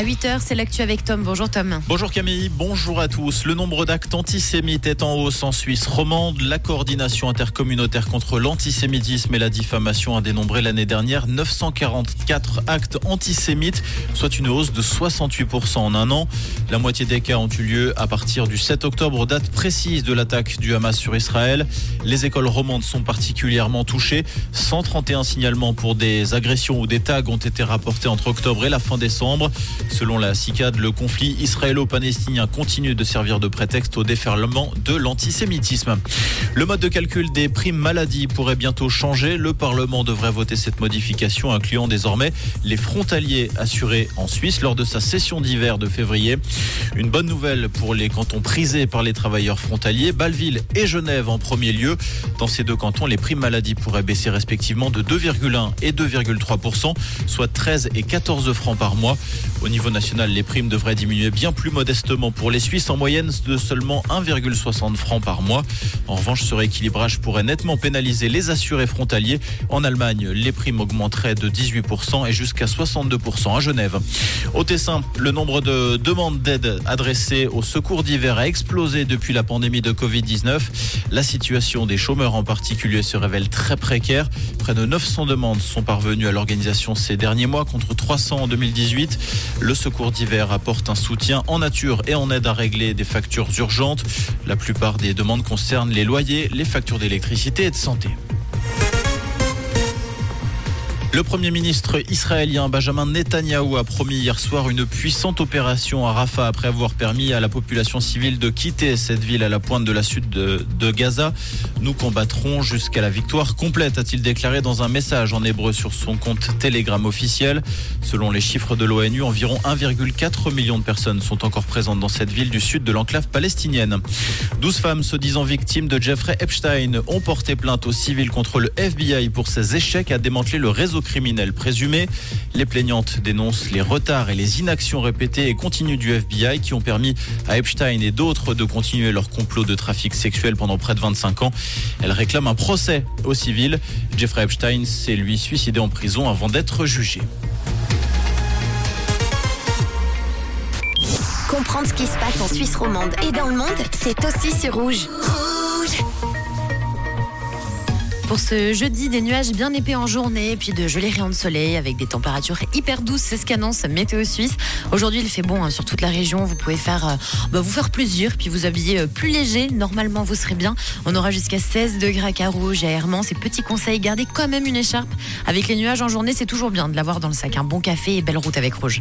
À 8h, c'est l'actu avec Tom. Bonjour Tom. Bonjour Camille, bonjour à tous. Le nombre d'actes antisémites est en hausse en Suisse romande. La coordination intercommunautaire contre l'antisémitisme et la diffamation a dénombré l'année dernière 944 actes antisémites, soit une hausse de 68% en un an. La moitié des cas ont eu lieu à partir du 7 octobre, date précise de l'attaque du Hamas sur Israël. Les écoles romandes sont particulièrement touchées. 131 signalements pour des agressions ou des tags ont été rapportés entre octobre et la fin décembre. Selon la CICAD, le conflit israélo-palestinien continue de servir de prétexte au déferlement de l'antisémitisme. Le mode de calcul des primes maladie pourrait bientôt changer. Le Parlement devrait voter cette modification, incluant désormais les frontaliers assurés en Suisse lors de sa session d'hiver de février. Une bonne nouvelle pour les cantons prisés par les travailleurs frontaliers, Bâle-Ville et Genève en premier lieu. Dans ces deux cantons, les primes maladie pourraient baisser respectivement de 2,1 et 2,3%, soit 13 et 14 francs par mois. National, les primes devraient diminuer bien plus modestement pour les Suisses, en moyenne de seulement 1,60 francs par mois. En revanche, ce rééquilibrage pourrait nettement pénaliser les assurés frontaliers. En Allemagne, les primes augmenteraient de 18% et jusqu'à 62% à Genève. Au Tessin, le nombre de demandes d'aide adressées au secours d'hiver a explosé depuis la pandémie de Covid-19. La situation des chômeurs en particulier se révèle très précaire. Près de 900 demandes sont parvenues à l'organisation ces derniers mois contre 300 en 2018. Le secours d'hiver apporte un soutien en nature et en aide à régler des factures urgentes. La plupart des demandes concernent les loyers, les factures d'électricité et de santé. Le Premier ministre israélien Benjamin Netanyahou a promis hier soir une puissante opération à Rafah après avoir permis à la population civile de quitter cette ville à la pointe de la sud de, Gaza. Nous combattrons jusqu'à la victoire complète, a-t-il déclaré dans un message en hébreu sur son compte Telegram officiel. Selon les chiffres de l'ONU, environ 1,4 million de personnes sont encore présentes dans cette ville du sud de l'enclave palestinienne. 12 femmes se disant victimes de Jeffrey Epstein ont porté plainte au civil contre le FBI pour ses échecs à démanteler le réseau criminels présumés. Les plaignantes dénoncent les retards et les inactions répétées et continues du FBI qui ont permis à Epstein et d'autres de continuer leur complot de trafic sexuel pendant près de 25 ans. Elles réclament un procès au civil. Jeffrey Epstein s'est lui suicidé en prison avant d'être jugé. Comprendre ce qui se passe en Suisse romande et dans le monde, c'est aussi sur Rouge. Pour ce jeudi, des nuages bien épais en journée, puis de jolis rayons de soleil avec des températures hyper douces, c'est ce qu'annonce Météo Suisse. Aujourd'hui, il fait bon hein, sur toute la région. Vous pouvez faire, euh, bah, vous faire plaisir, puis vous habiller euh, plus léger. Normalement, vous serez bien. On aura jusqu'à 16 degrés à Carouge et à Hermans. Ces petits conseils, gardez quand même une écharpe. Avec les nuages en journée, c'est toujours bien de l'avoir dans le sac. Un bon café et belle route avec Rouge.